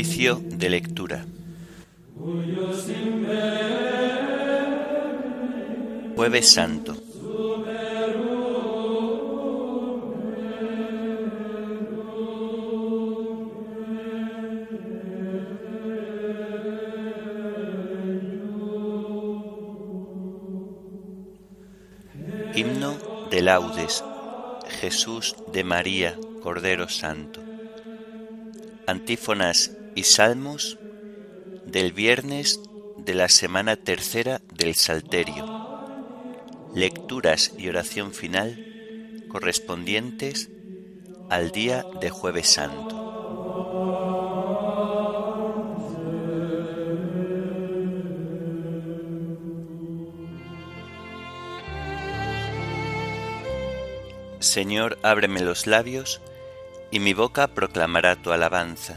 De lectura. Jueves Santo. Himno de laudes. Jesús de María, Cordero Santo. Antífonas y salmos del viernes de la semana tercera del Salterio. Lecturas y oración final correspondientes al día de jueves santo. Señor, ábreme los labios, y mi boca proclamará tu alabanza.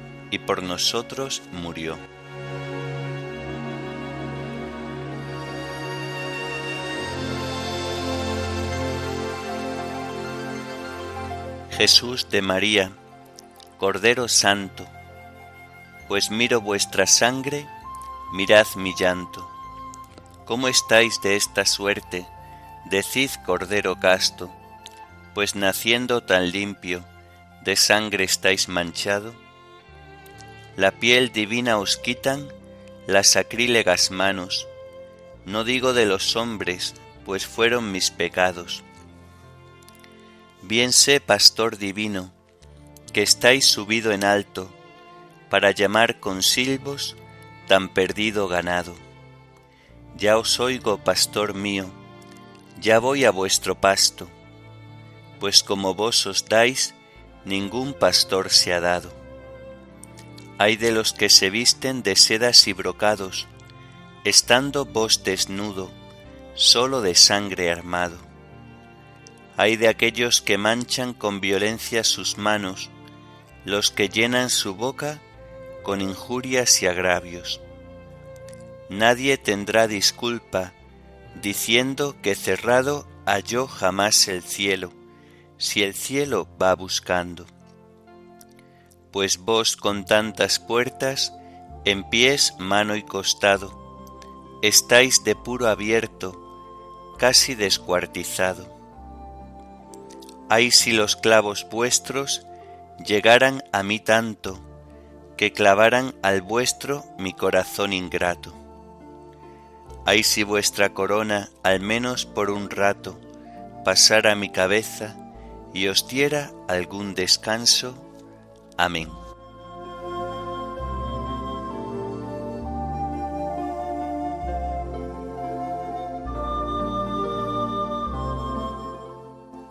y por nosotros murió. Jesús de María, Cordero Santo, pues miro vuestra sangre, mirad mi llanto. ¿Cómo estáis de esta suerte? Decid, Cordero casto, pues naciendo tan limpio, de sangre estáis manchado. La piel divina os quitan las sacrílegas manos, no digo de los hombres, pues fueron mis pecados. Bien sé, pastor divino, que estáis subido en alto, para llamar con silbos tan perdido ganado. Ya os oigo, pastor mío, ya voy a vuestro pasto, pues como vos os dais, ningún pastor se ha dado. Hay de los que se visten de sedas y brocados, estando vos desnudo, solo de sangre armado. Hay de aquellos que manchan con violencia sus manos, los que llenan su boca con injurias y agravios. Nadie tendrá disculpa diciendo que cerrado halló jamás el cielo, si el cielo va buscando pues vos con tantas puertas, en pies, mano y costado, estáis de puro abierto, casi descuartizado. Ay si los clavos vuestros llegaran a mí tanto, que clavaran al vuestro mi corazón ingrato. Ay si vuestra corona, al menos por un rato, pasara mi cabeza y os diera algún descanso Amén.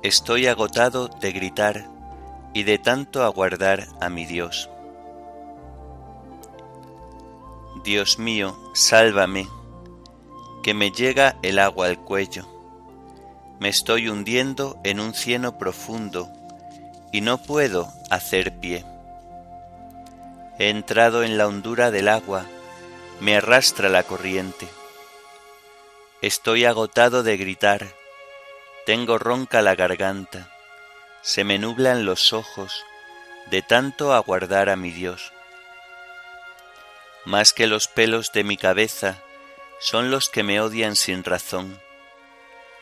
Estoy agotado de gritar y de tanto aguardar a mi Dios. Dios mío, sálvame, que me llega el agua al cuello. Me estoy hundiendo en un cieno profundo y no puedo hacer pie. He entrado en la hondura del agua, me arrastra la corriente. Estoy agotado de gritar, tengo ronca la garganta, se me nublan los ojos de tanto aguardar a mi Dios. Más que los pelos de mi cabeza son los que me odian sin razón,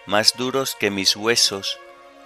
más duros que mis huesos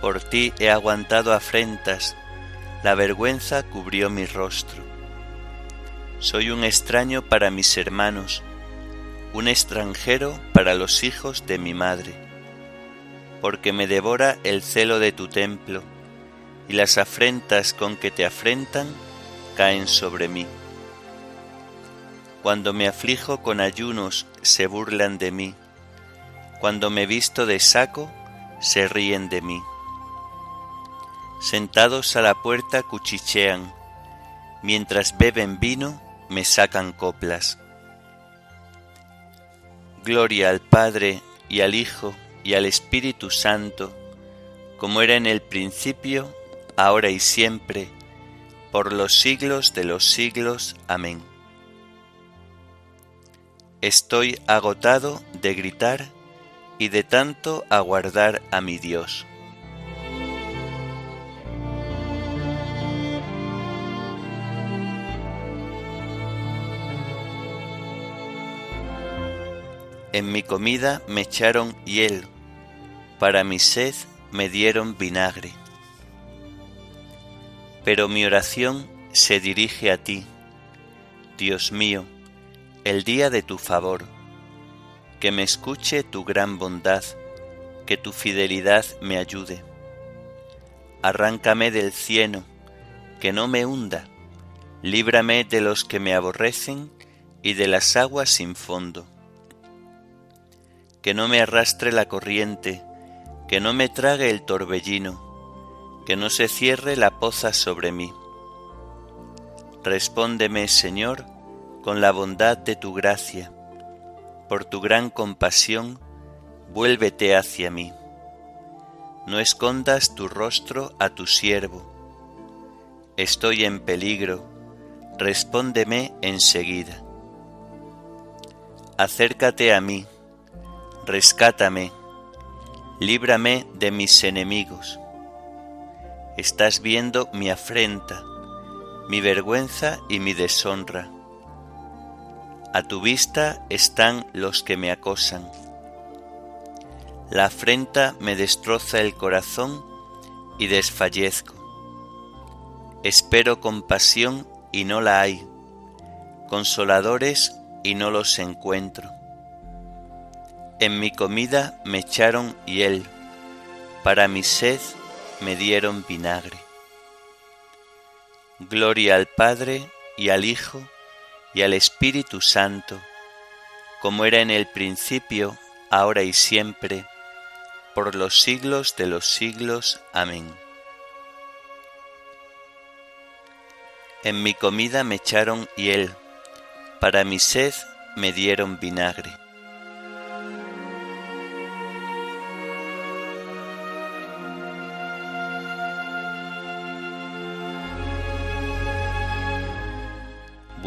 Por ti he aguantado afrentas la vergüenza cubrió mi rostro. Soy un extraño para mis hermanos, un extranjero para los hijos de mi madre, porque me devora el celo de tu templo, y las afrentas con que te afrentan caen sobre mí. Cuando me aflijo con ayunos se burlan de mí, cuando me visto de saco se ríen de mí sentados a la puerta cuchichean, mientras beben vino me sacan coplas. Gloria al Padre y al Hijo y al Espíritu Santo, como era en el principio, ahora y siempre, por los siglos de los siglos. Amén. Estoy agotado de gritar y de tanto aguardar a mi Dios. En mi comida me echaron hiel, para mi sed me dieron vinagre. Pero mi oración se dirige a ti, Dios mío, el día de tu favor, que me escuche tu gran bondad, que tu fidelidad me ayude. Arráncame del cieno, que no me hunda, líbrame de los que me aborrecen y de las aguas sin fondo que no me arrastre la corriente, que no me trague el torbellino, que no se cierre la poza sobre mí. Respóndeme, Señor, con la bondad de tu gracia, por tu gran compasión, vuélvete hacia mí. No escondas tu rostro a tu siervo. Estoy en peligro, respóndeme enseguida. Acércate a mí rescátame, líbrame de mis enemigos. Estás viendo mi afrenta, mi vergüenza y mi deshonra. A tu vista están los que me acosan. La afrenta me destroza el corazón y desfallezco. Espero compasión y no la hay. consoladores y no los encuentro. En mi comida me echaron hiel, para mi sed me dieron vinagre. Gloria al Padre y al Hijo y al Espíritu Santo, como era en el principio, ahora y siempre, por los siglos de los siglos. Amén. En mi comida me echaron hiel, para mi sed me dieron vinagre.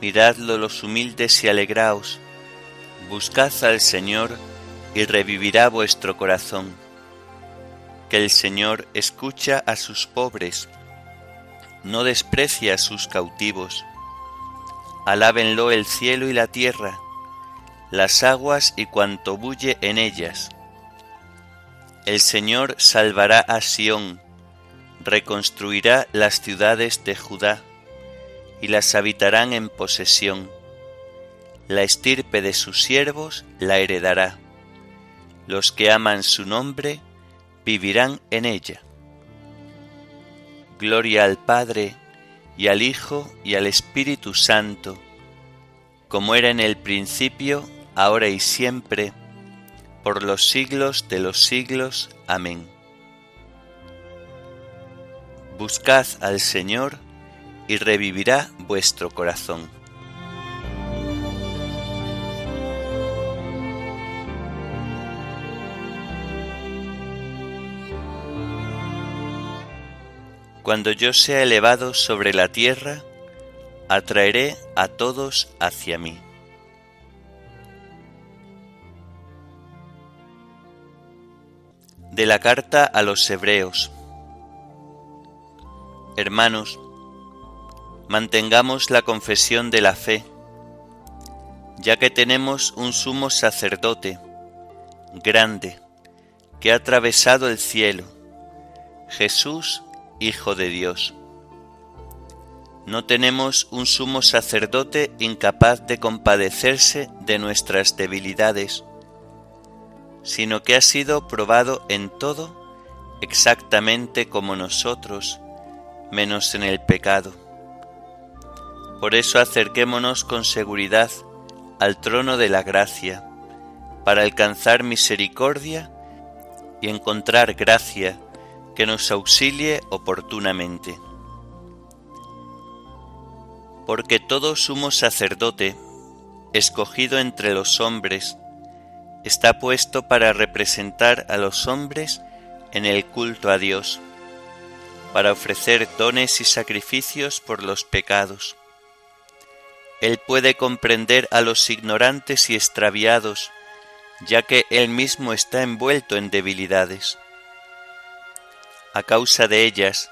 Miradlo los humildes y alegraos, buscad al Señor y revivirá vuestro corazón. Que el Señor escucha a sus pobres, no desprecia a sus cautivos. Alábenlo el cielo y la tierra, las aguas y cuanto bulle en ellas. El Señor salvará a Sión, reconstruirá las ciudades de Judá y las habitarán en posesión. La estirpe de sus siervos la heredará. Los que aman su nombre vivirán en ella. Gloria al Padre, y al Hijo, y al Espíritu Santo, como era en el principio, ahora y siempre, por los siglos de los siglos. Amén. Buscad al Señor, y revivirá vuestro corazón. Cuando yo sea elevado sobre la tierra, atraeré a todos hacia mí. De la carta a los Hebreos Hermanos, mantengamos la confesión de la fe, ya que tenemos un sumo sacerdote grande que ha atravesado el cielo, Jesús, Hijo de Dios. No tenemos un sumo sacerdote incapaz de compadecerse de nuestras debilidades, sino que ha sido probado en todo exactamente como nosotros, menos en el pecado por eso acerquémonos con seguridad al trono de la gracia, para alcanzar misericordia y encontrar gracia que nos auxilie oportunamente. Porque todo sumo sacerdote, escogido entre los hombres, está puesto para representar a los hombres en el culto a Dios, para ofrecer dones y sacrificios por los pecados él puede comprender a los ignorantes y extraviados, ya que Él mismo está envuelto en debilidades. A causa de ellas,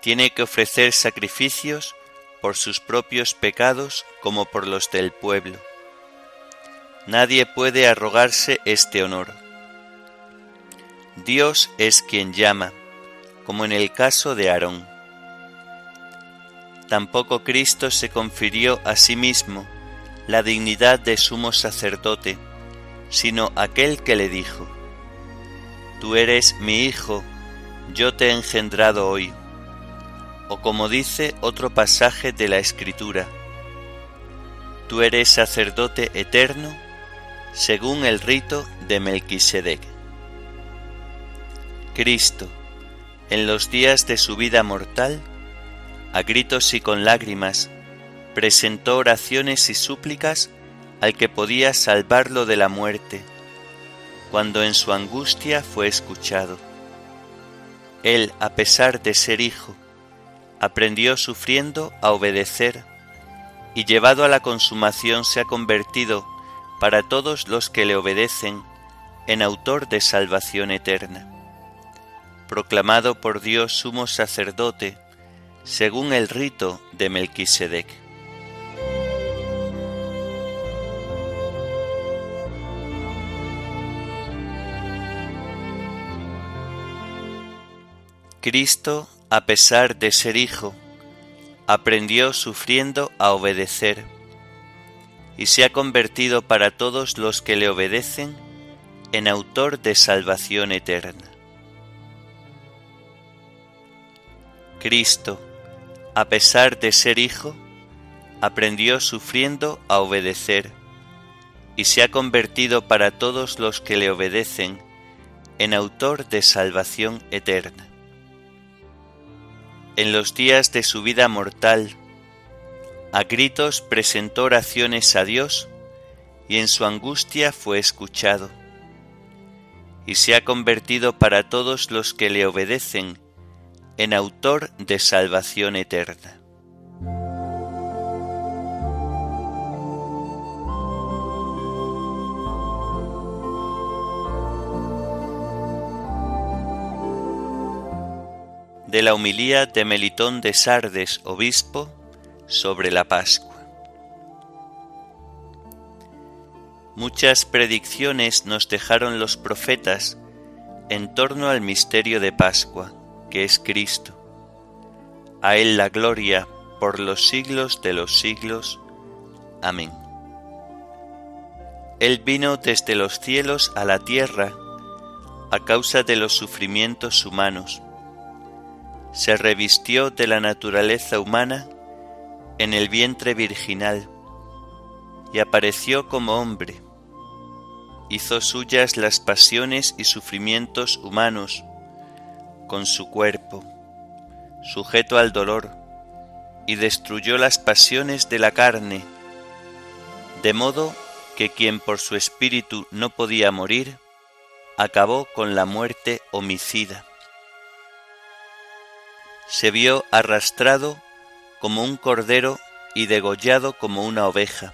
tiene que ofrecer sacrificios por sus propios pecados como por los del pueblo. Nadie puede arrogarse este honor. Dios es quien llama, como en el caso de Aarón tampoco Cristo se confirió a sí mismo la dignidad de sumo sacerdote, sino aquel que le dijo, Tú eres mi Hijo, yo te he engendrado hoy. O como dice otro pasaje de la Escritura, Tú eres sacerdote eterno según el rito de Melquisedec. Cristo, en los días de su vida mortal, a gritos y con lágrimas, presentó oraciones y súplicas al que podía salvarlo de la muerte, cuando en su angustia fue escuchado. Él, a pesar de ser hijo, aprendió sufriendo a obedecer y llevado a la consumación se ha convertido para todos los que le obedecen en autor de salvación eterna. Proclamado por Dios sumo sacerdote, según el rito de Melquisedec. Cristo, a pesar de ser hijo, aprendió sufriendo a obedecer y se ha convertido para todos los que le obedecen en autor de salvación eterna. Cristo, a pesar de ser hijo, aprendió sufriendo a obedecer y se ha convertido para todos los que le obedecen en autor de salvación eterna. En los días de su vida mortal, a gritos presentó oraciones a Dios y en su angustia fue escuchado, y se ha convertido para todos los que le obedecen en autor de salvación eterna. De la humilía de Melitón de Sardes, obispo, sobre la Pascua. Muchas predicciones nos dejaron los profetas en torno al misterio de Pascua que es Cristo. A Él la gloria por los siglos de los siglos. Amén. Él vino desde los cielos a la tierra a causa de los sufrimientos humanos. Se revistió de la naturaleza humana en el vientre virginal y apareció como hombre. Hizo suyas las pasiones y sufrimientos humanos con su cuerpo, sujeto al dolor, y destruyó las pasiones de la carne, de modo que quien por su espíritu no podía morir, acabó con la muerte homicida. Se vio arrastrado como un cordero y degollado como una oveja,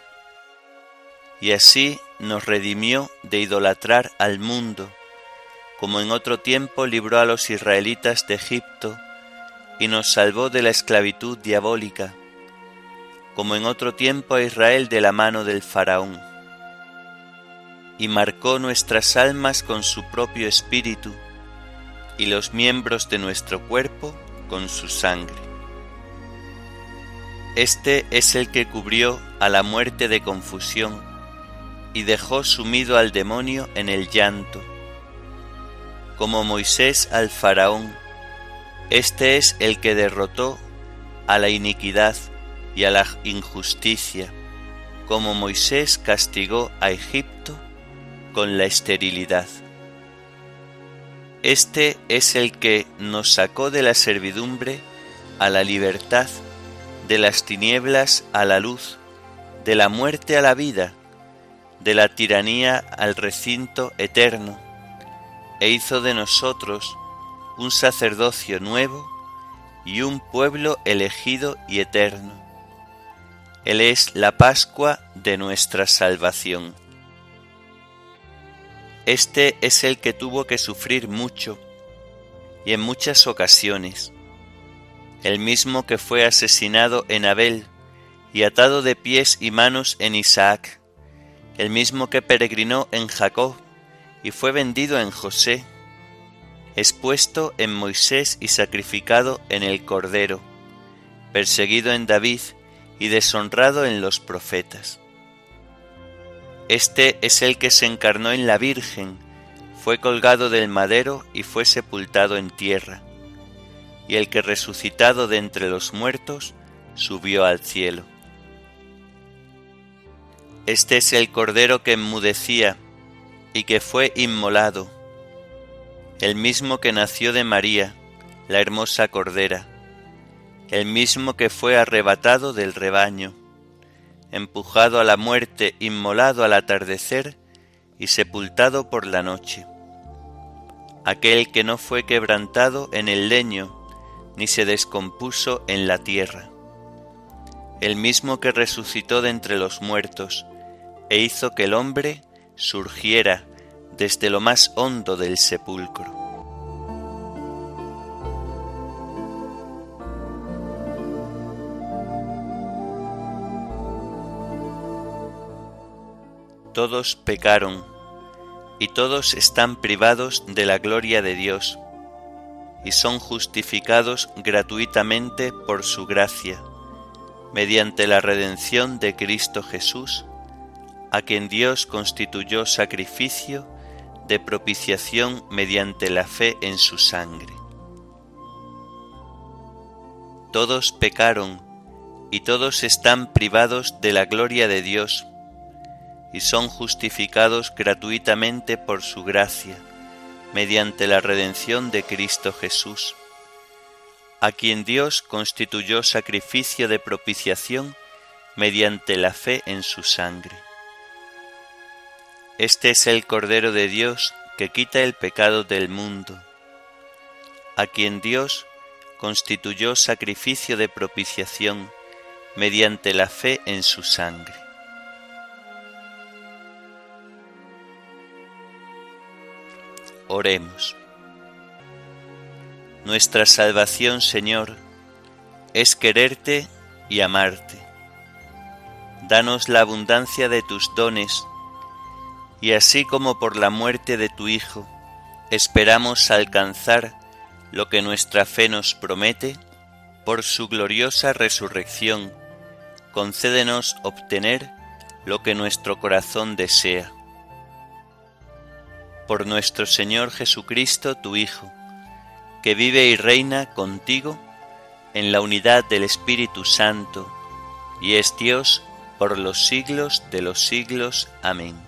y así nos redimió de idolatrar al mundo, como en otro tiempo libró a los israelitas de Egipto y nos salvó de la esclavitud diabólica, como en otro tiempo a Israel de la mano del faraón, y marcó nuestras almas con su propio espíritu y los miembros de nuestro cuerpo con su sangre. Este es el que cubrió a la muerte de confusión y dejó sumido al demonio en el llanto como Moisés al faraón. Este es el que derrotó a la iniquidad y a la injusticia, como Moisés castigó a Egipto con la esterilidad. Este es el que nos sacó de la servidumbre a la libertad, de las tinieblas a la luz, de la muerte a la vida, de la tiranía al recinto eterno e hizo de nosotros un sacerdocio nuevo y un pueblo elegido y eterno. Él es la Pascua de nuestra salvación. Este es el que tuvo que sufrir mucho y en muchas ocasiones, el mismo que fue asesinado en Abel y atado de pies y manos en Isaac, el mismo que peregrinó en Jacob y fue vendido en José, expuesto en Moisés y sacrificado en el Cordero, perseguido en David y deshonrado en los profetas. Este es el que se encarnó en la Virgen, fue colgado del madero y fue sepultado en tierra, y el que resucitado de entre los muertos subió al cielo. Este es el Cordero que enmudecía, y que fue inmolado, el mismo que nació de María, la hermosa Cordera, el mismo que fue arrebatado del rebaño, empujado a la muerte, inmolado al atardecer y sepultado por la noche, aquel que no fue quebrantado en el leño, ni se descompuso en la tierra, el mismo que resucitó de entre los muertos e hizo que el hombre surgiera desde lo más hondo del sepulcro. Todos pecaron y todos están privados de la gloria de Dios y son justificados gratuitamente por su gracia, mediante la redención de Cristo Jesús, a quien Dios constituyó sacrificio de propiciación mediante la fe en su sangre. Todos pecaron y todos están privados de la gloria de Dios y son justificados gratuitamente por su gracia, mediante la redención de Cristo Jesús, a quien Dios constituyó sacrificio de propiciación mediante la fe en su sangre. Este es el Cordero de Dios que quita el pecado del mundo, a quien Dios constituyó sacrificio de propiciación mediante la fe en su sangre. Oremos. Nuestra salvación, Señor, es quererte y amarte. Danos la abundancia de tus dones y así como por la muerte de tu Hijo esperamos alcanzar lo que nuestra fe nos promete, por su gloriosa resurrección, concédenos obtener lo que nuestro corazón desea. Por nuestro Señor Jesucristo, tu Hijo, que vive y reina contigo en la unidad del Espíritu Santo, y es Dios por los siglos de los siglos. Amén.